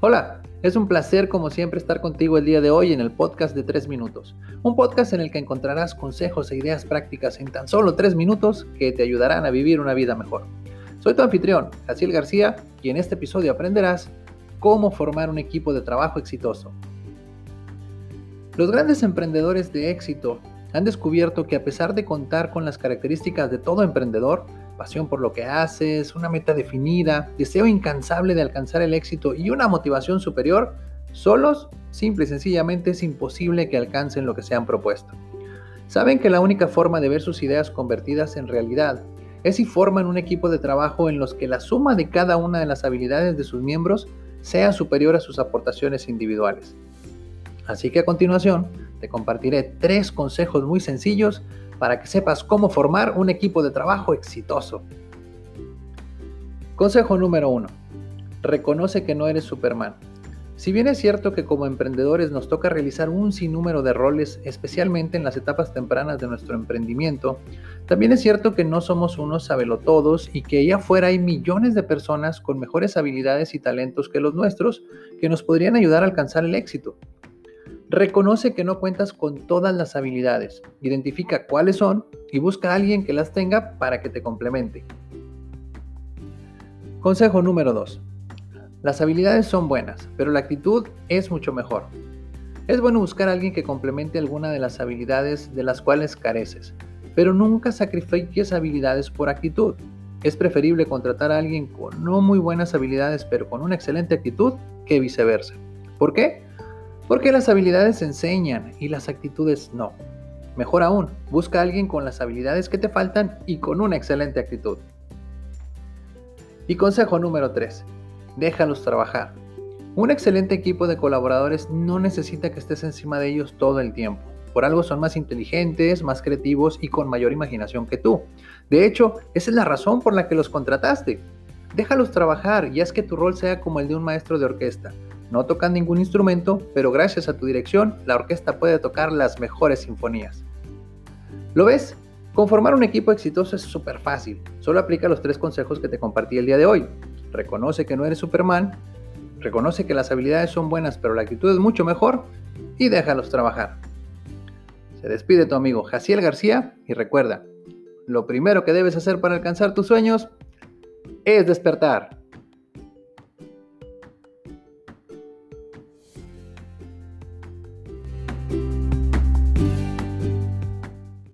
Hola, es un placer como siempre estar contigo el día de hoy en el podcast de 3 minutos. Un podcast en el que encontrarás consejos e ideas prácticas en tan solo 3 minutos que te ayudarán a vivir una vida mejor. Soy tu anfitrión, Jaciel García, y en este episodio aprenderás cómo formar un equipo de trabajo exitoso. Los grandes emprendedores de éxito han descubierto que a pesar de contar con las características de todo emprendedor, pasión por lo que haces, una meta definida, deseo incansable de alcanzar el éxito y una motivación superior, solos, simple y sencillamente es imposible que alcancen lo que se han propuesto. Saben que la única forma de ver sus ideas convertidas en realidad es si forman un equipo de trabajo en los que la suma de cada una de las habilidades de sus miembros sea superior a sus aportaciones individuales. Así que a continuación te compartiré tres consejos muy sencillos para que sepas cómo formar un equipo de trabajo exitoso. Consejo número 1. Reconoce que no eres Superman. Si bien es cierto que como emprendedores nos toca realizar un sinnúmero de roles, especialmente en las etapas tempranas de nuestro emprendimiento, también es cierto que no somos unos sabelotodos y que allá afuera hay millones de personas con mejores habilidades y talentos que los nuestros que nos podrían ayudar a alcanzar el éxito. Reconoce que no cuentas con todas las habilidades, identifica cuáles son y busca a alguien que las tenga para que te complemente. Consejo número 2. Las habilidades son buenas, pero la actitud es mucho mejor. Es bueno buscar a alguien que complemente alguna de las habilidades de las cuales careces, pero nunca sacrifiques habilidades por actitud. Es preferible contratar a alguien con no muy buenas habilidades pero con una excelente actitud que viceversa. ¿Por qué? Porque las habilidades se enseñan y las actitudes no. Mejor aún, busca a alguien con las habilidades que te faltan y con una excelente actitud. Y consejo número 3. Déjalos trabajar. Un excelente equipo de colaboradores no necesita que estés encima de ellos todo el tiempo. Por algo son más inteligentes, más creativos y con mayor imaginación que tú. De hecho, esa es la razón por la que los contrataste. Déjalos trabajar y haz que tu rol sea como el de un maestro de orquesta. No tocan ningún instrumento, pero gracias a tu dirección, la orquesta puede tocar las mejores sinfonías. ¿Lo ves? Conformar un equipo exitoso es súper fácil. Solo aplica los tres consejos que te compartí el día de hoy. Reconoce que no eres Superman, reconoce que las habilidades son buenas, pero la actitud es mucho mejor y déjalos trabajar. Se despide tu amigo Jaciel García y recuerda, lo primero que debes hacer para alcanzar tus sueños es despertar.